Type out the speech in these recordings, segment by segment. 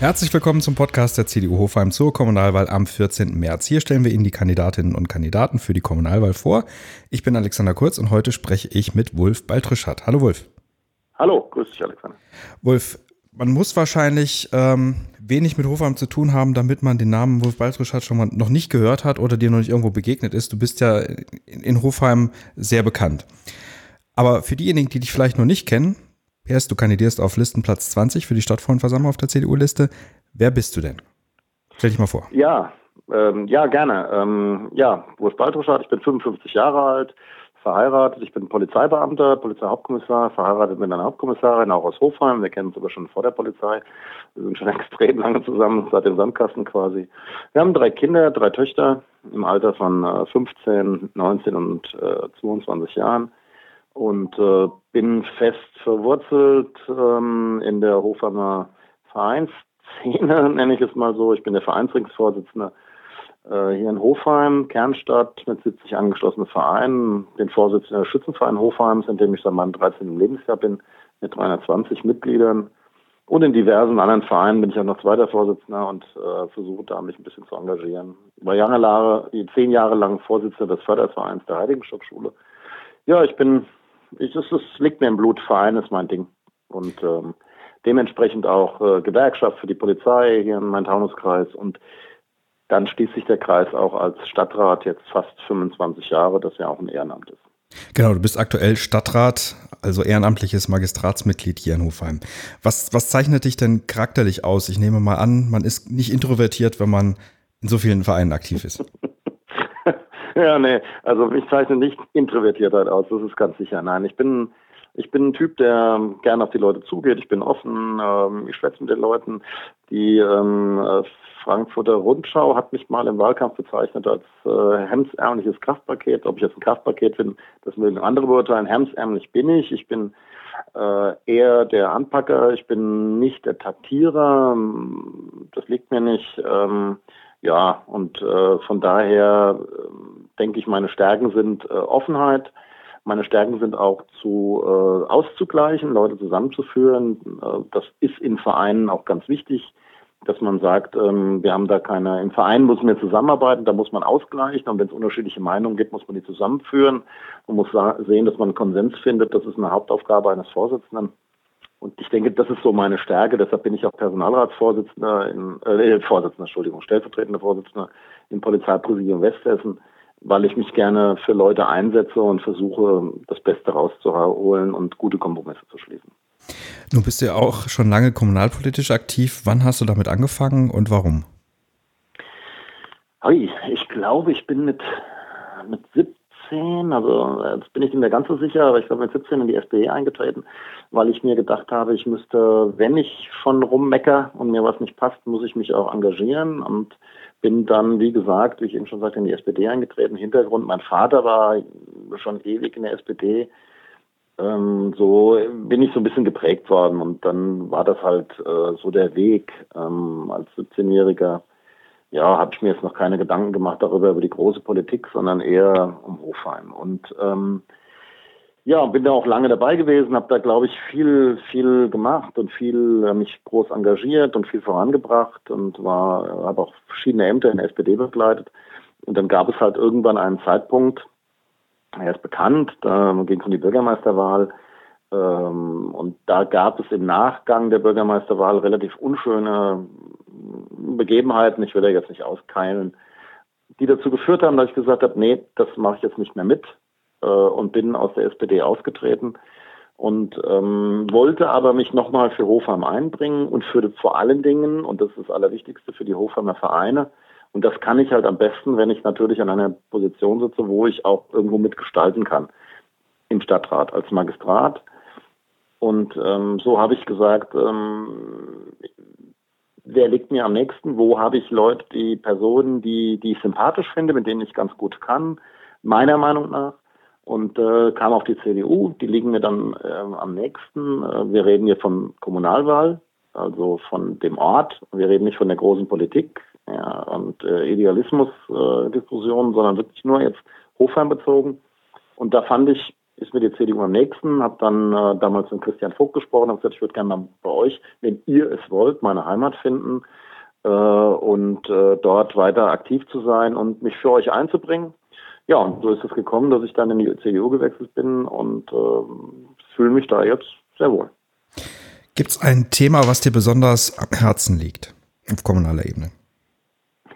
Herzlich willkommen zum Podcast der CDU Hofheim zur Kommunalwahl am 14. März. Hier stellen wir Ihnen die Kandidatinnen und Kandidaten für die Kommunalwahl vor. Ich bin Alexander Kurz und heute spreche ich mit Wulf Baltrischat. Hallo Wulf. Hallo, grüß dich Alexander. Wulf, man muss wahrscheinlich ähm, wenig mit Hofheim zu tun haben, damit man den Namen Wulf Baltrischat schon mal noch nicht gehört hat oder dir noch nicht irgendwo begegnet ist. Du bist ja in Hofheim sehr bekannt. Aber für diejenigen, die dich vielleicht noch nicht kennen, Erst, du kandidierst auf Listenplatz 20 für die Stadtfrauenversammlung auf der CDU-Liste. Wer bist du denn? Stell dich mal vor. Ja, ähm, ja, gerne. Ähm, ja, Wolf Baltroschat, ich bin 55 Jahre alt, verheiratet. Ich bin Polizeibeamter, Polizeihauptkommissar, verheiratet mit einer Hauptkommissarin, auch aus Hofheim. Wir kennen uns sogar schon vor der Polizei. Wir sind schon extrem lange zusammen, seit dem Sandkasten quasi. Wir haben drei Kinder, drei Töchter im Alter von äh, 15, 19 und äh, 22 Jahren und äh, bin fest verwurzelt ähm, in der Hofheimer Vereinsszene, nenne ich es mal so. Ich bin der Vereinsringsvorsitzende äh, hier in Hofheim, Kernstadt, mit 70 angeschlossenen Vereinen, den Vorsitzenden des Schützenverein Hofheims, in dem ich seit meinem 13. Lebensjahr bin, mit 320 Mitgliedern. Und in diversen anderen Vereinen bin ich auch noch zweiter Vorsitzender und äh, versuche da mich ein bisschen zu engagieren. War Jahre, zehn Jahre lang Vorsitzender des Fördervereins der Heiligenstockschule. Ja, ich bin ich, es, es liegt mir im Blut, Verein ist mein Ding. Und ähm, dementsprechend auch äh, Gewerkschaft für die Polizei hier in meinem Taunuskreis und dann schließt sich der Kreis auch als Stadtrat jetzt fast 25 Jahre, das ja auch ein Ehrenamt ist. Genau, du bist aktuell Stadtrat, also ehrenamtliches Magistratsmitglied hier in Hofheim. Was, was zeichnet dich denn charakterlich aus? Ich nehme mal an, man ist nicht introvertiert, wenn man in so vielen Vereinen aktiv ist. ja, nee, also mich zeichnet nicht Introvertiertheit aus, das ist ganz sicher. Nein, ich bin, ich bin ein Typ, der gerne auf die Leute zugeht. Ich bin offen, ähm, ich schwätze mit den Leuten. Die ähm, äh, Frankfurter Rundschau hat mich mal im Wahlkampf bezeichnet als äh, hemsärmliches Kraftpaket. Ob ich jetzt ein Kraftpaket bin, das mögen andere beurteilen. Hemsärmlich bin ich. Ich bin äh, eher der Anpacker. Ich bin nicht der Taktierer. Das liegt mir nicht. Ähm, ja, und äh, von daher äh, denke ich, meine Stärken sind äh, Offenheit. Meine Stärken sind auch zu äh, auszugleichen, Leute zusammenzuführen. Äh, das ist in Vereinen auch ganz wichtig, dass man sagt, ähm, wir haben da keine, im Verein muss man zusammenarbeiten, da muss man ausgleichen und wenn es unterschiedliche Meinungen gibt, muss man die zusammenführen. Man muss sehen, dass man einen Konsens findet. Das ist eine Hauptaufgabe eines Vorsitzenden. Und ich denke, das ist so meine Stärke. Deshalb bin ich auch Personalratsvorsitzender, in, äh, Vorsitzender, Entschuldigung, stellvertretender Vorsitzender im Polizeipräsidium Westhessen weil ich mich gerne für Leute einsetze und versuche, das Beste rauszuholen und gute Kompromisse zu schließen. Nun bist du ja auch schon lange kommunalpolitisch aktiv. Wann hast du damit angefangen und warum? Ich glaube, ich bin mit, mit 17, also jetzt bin ich nicht mehr ganz so sicher, aber ich glaube mit 17 in die SPD eingetreten, weil ich mir gedacht habe, ich müsste, wenn ich schon rummecker und mir was nicht passt, muss ich mich auch engagieren und bin dann, wie gesagt, wie ich eben schon sagte, in die SPD eingetreten. Hintergrund, mein Vater war schon ewig in der SPD. Ähm, so bin ich so ein bisschen geprägt worden und dann war das halt äh, so der Weg. Ähm, als 17-Jähriger, ja, habe ich mir jetzt noch keine Gedanken gemacht darüber, über die große Politik, sondern eher um Hofheim. Und ähm, ja, bin da auch lange dabei gewesen, habe da, glaube ich, viel, viel gemacht und viel äh, mich groß engagiert und viel vorangebracht und war, habe auch verschiedene Ämter in der SPD begleitet. Und dann gab es halt irgendwann einen Zeitpunkt, er ist bekannt, da ging es um die Bürgermeisterwahl. Ähm, und da gab es im Nachgang der Bürgermeisterwahl relativ unschöne Begebenheiten, ich will da jetzt nicht auskeilen, die dazu geführt haben, dass ich gesagt habe, nee, das mache ich jetzt nicht mehr mit äh, und bin aus der SPD ausgetreten und ähm, wollte aber mich nochmal für Hofheim einbringen und für vor allen Dingen, und das ist das Allerwichtigste, für die Hofheimer Vereine. Und das kann ich halt am besten, wenn ich natürlich an einer Position sitze, wo ich auch irgendwo mitgestalten kann. Im Stadtrat, als Magistrat. Und ähm, so habe ich gesagt, ähm, wer liegt mir am nächsten? Wo habe ich Leute, die Personen, die, die ich sympathisch finde, mit denen ich ganz gut kann, meiner Meinung nach und äh, kam auf die CDU. Die liegen mir dann äh, am nächsten. Äh, wir reden hier von Kommunalwahl, also von dem Ort. Wir reden nicht von der großen Politik ja, und äh, Idealismus-Diskussionen, sondern wirklich nur jetzt Hofheim bezogen. Und da fand ich ist mir die CDU am nächsten, habe dann äh, damals mit Christian Vogt gesprochen, habe gesagt, ich würde gerne bei euch, wenn ihr es wollt, meine Heimat finden äh, und äh, dort weiter aktiv zu sein und mich für euch einzubringen. Ja, und so ist es gekommen, dass ich dann in die CDU gewechselt bin und äh, fühle mich da jetzt sehr wohl. Gibt es ein Thema, was dir besonders am Herzen liegt, auf kommunaler Ebene?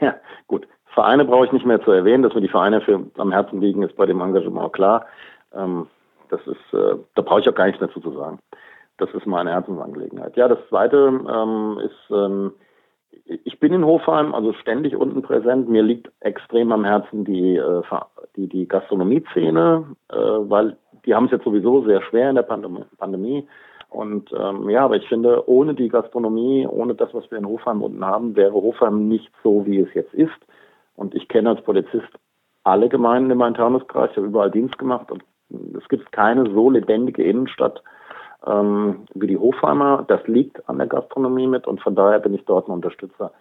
Ja, gut. Vereine brauche ich nicht mehr zu erwähnen, dass mir die Vereine für am Herzen liegen, ist bei dem Engagement klar. Ähm, das ist, äh, da brauche ich auch gar nichts dazu zu sagen. Das ist meine Herzensangelegenheit. Ja, das zweite ähm, ist, ähm, ich bin in Hofheim, also ständig unten präsent. Mir liegt extrem am Herzen die, äh, die, die Gastronomie-Szene, äh, weil die haben es jetzt sowieso sehr schwer in der Pandemie. Und ähm, ja, aber ich finde, ohne die Gastronomie, ohne das, was wir in Hofheim unten haben, wäre Hofheim nicht so, wie es jetzt ist. Und ich kenne als Polizist alle Gemeinden im Main-Taunus-Kreis, ich habe überall Dienst gemacht und es gibt keine so lebendige Innenstadt ähm, wie die Hofheimer. Das liegt an der Gastronomie mit und von daher bin ich dort ein Unterstützer.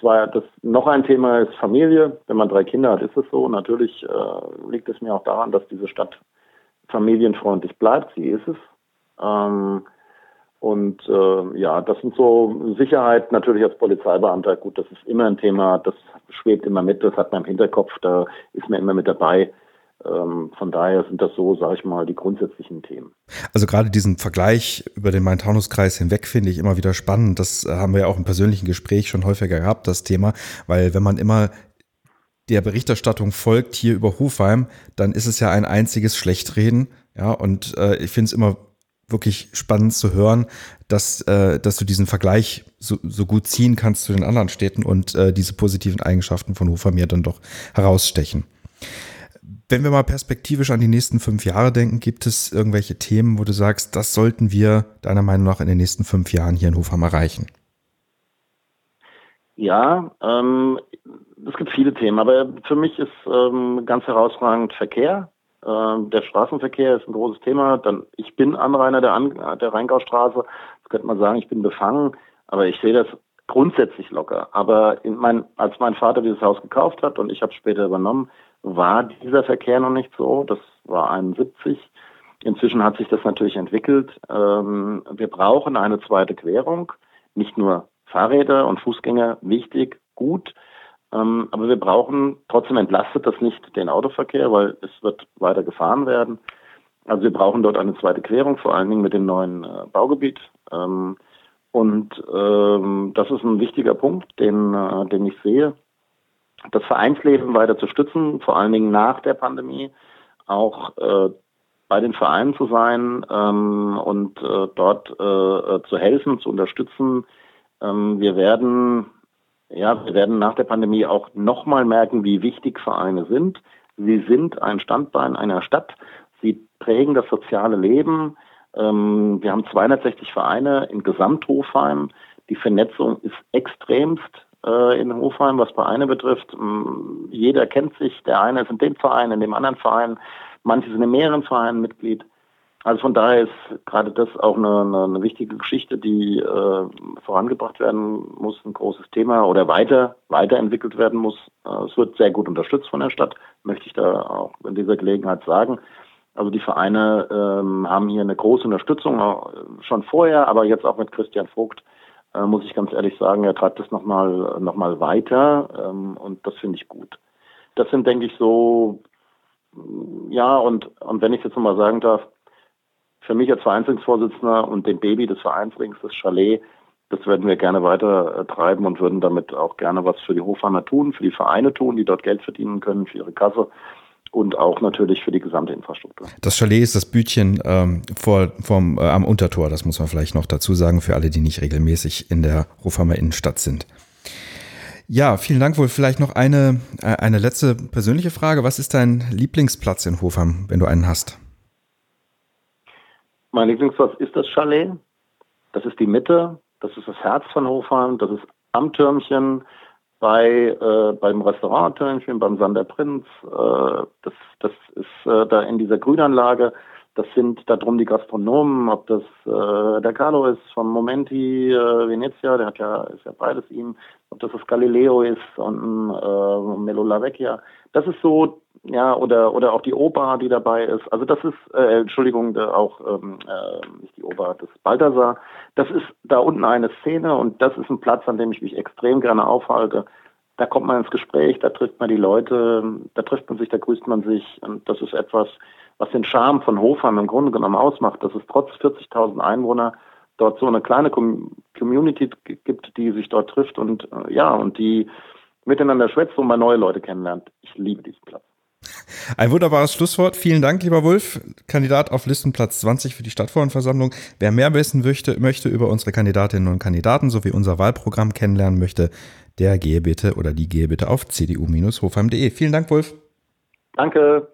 Zwar das noch ein Thema ist Familie. Wenn man drei Kinder hat, ist es so. Natürlich äh, liegt es mir auch daran, dass diese Stadt familienfreundlich bleibt. Sie ist es. Ähm, und äh, ja, das sind so Sicherheit natürlich als Polizeibeamter. Gut, das ist immer ein Thema, das schwebt immer mit, das hat man im Hinterkopf, da ist man immer mit dabei. Ähm, von daher sind das so, sage ich mal, die grundsätzlichen Themen. Also gerade diesen Vergleich über den Main-Taunus-Kreis hinweg finde ich immer wieder spannend. Das äh, haben wir ja auch im persönlichen Gespräch schon häufiger gehabt, das Thema, weil wenn man immer der Berichterstattung folgt hier über Hofheim, dann ist es ja ein einziges Schlechtreden. Ja, und äh, ich finde es immer wirklich spannend zu hören, dass, äh, dass du diesen Vergleich so, so gut ziehen kannst zu den anderen Städten und äh, diese positiven Eigenschaften von Hofheim ja dann doch herausstechen. Wenn wir mal perspektivisch an die nächsten fünf Jahre denken, gibt es irgendwelche Themen, wo du sagst, das sollten wir deiner Meinung nach in den nächsten fünf Jahren hier in Hofheim erreichen? Ja, ähm, es gibt viele Themen, aber für mich ist ähm, ganz herausragend Verkehr. Ähm, der Straßenverkehr ist ein großes Thema. Dann, ich bin Anrainer der, An der Rheingaustraße. Das könnte man sagen, ich bin befangen, aber ich sehe das grundsätzlich locker. Aber mein, als mein Vater dieses Haus gekauft hat und ich habe es später übernommen, war dieser Verkehr noch nicht so. Das war 71. Inzwischen hat sich das natürlich entwickelt. Ähm, wir brauchen eine zweite Querung. Nicht nur Fahrräder und Fußgänger wichtig, gut. Ähm, aber wir brauchen, trotzdem entlastet das nicht den Autoverkehr, weil es wird weiter gefahren werden. Also wir brauchen dort eine zweite Querung, vor allen Dingen mit dem neuen äh, Baugebiet. Ähm, und ähm, das ist ein wichtiger Punkt, den, äh, den ich sehe das Vereinsleben weiter zu stützen, vor allen Dingen nach der Pandemie, auch äh, bei den Vereinen zu sein ähm, und äh, dort äh, zu helfen, zu unterstützen. Ähm, wir werden, ja, wir werden nach der Pandemie auch nochmal merken, wie wichtig Vereine sind. Sie sind ein Standbein einer Stadt. Sie prägen das soziale Leben. Ähm, wir haben 260 Vereine in Gesamthofheim. Die Vernetzung ist extremst äh, in Hofheim, was Vereine betrifft. Mm, jeder kennt sich, der eine ist in dem Verein, in dem anderen Verein, manche sind in mehreren Vereinen Mitglied. Also von daher ist gerade das auch eine, eine, eine wichtige Geschichte, die äh, vorangebracht werden muss, ein großes Thema oder weiter weiterentwickelt werden muss. Äh, es wird sehr gut unterstützt von der Stadt, möchte ich da auch in dieser Gelegenheit sagen. Also die Vereine ähm, haben hier eine große Unterstützung, schon vorher, aber jetzt auch mit Christian Vogt äh, muss ich ganz ehrlich sagen, er treibt das nochmal noch mal weiter ähm, und das finde ich gut. Das sind, denke ich, so, ja, und, und wenn ich jetzt nochmal sagen darf, für mich als Vereinsringsvorsitzender und dem Baby des Vereinsrings, das Chalet, das werden wir gerne weiter äh, treiben und würden damit auch gerne was für die Hofheimer tun, für die Vereine tun, die dort Geld verdienen können, für ihre Kasse und auch natürlich für die gesamte Infrastruktur. Das Chalet ist das Bütchen ähm, vor, vom, äh, am Untertor, das muss man vielleicht noch dazu sagen, für alle, die nicht regelmäßig in der Hofheimer Innenstadt sind. Ja, vielen Dank. Wohl vielleicht noch eine, äh, eine letzte persönliche Frage. Was ist dein Lieblingsplatz in Hofheim, wenn du einen hast? Mein Lieblingsplatz ist das Chalet. Das ist die Mitte. Das ist das Herz von Hofheim. Das ist am Türmchen bei äh, beim Restaurant-Törnchen, beim Sander Prinz. Äh, das, das ist äh, da in dieser Grünanlage. Das sind da drum die Gastronomen, ob das äh, der Carlo ist von Momenti äh, Venezia, der hat ja ist ja beides ihm, ob das das Galileo ist und äh, Melo La Vecchia. Das ist so ja, oder, oder auch die Oper, die dabei ist. Also das ist, äh, Entschuldigung, auch ähm, äh, nicht die Oper, das Balthasar. Das ist da unten eine Szene und das ist ein Platz, an dem ich mich extrem gerne aufhalte. Da kommt man ins Gespräch, da trifft man die Leute, da trifft man sich, da grüßt man sich und das ist etwas, was den Charme von Hofheim im Grunde genommen ausmacht, dass es trotz 40.000 Einwohner dort so eine kleine Community gibt, die sich dort trifft und äh, ja, und die miteinander schwätzt und mal neue Leute kennenlernt. Ich liebe diesen Platz. Ein wunderbares Schlusswort. Vielen Dank, lieber Wolf. Kandidat auf Listenplatz 20 für die Stadtverordnetenversammlung. Wer mehr wissen möchte, möchte über unsere Kandidatinnen und Kandidaten sowie unser Wahlprogramm kennenlernen möchte, der gehe bitte oder die gehe bitte auf cdu-hofheim.de. Vielen Dank, Wolf. Danke.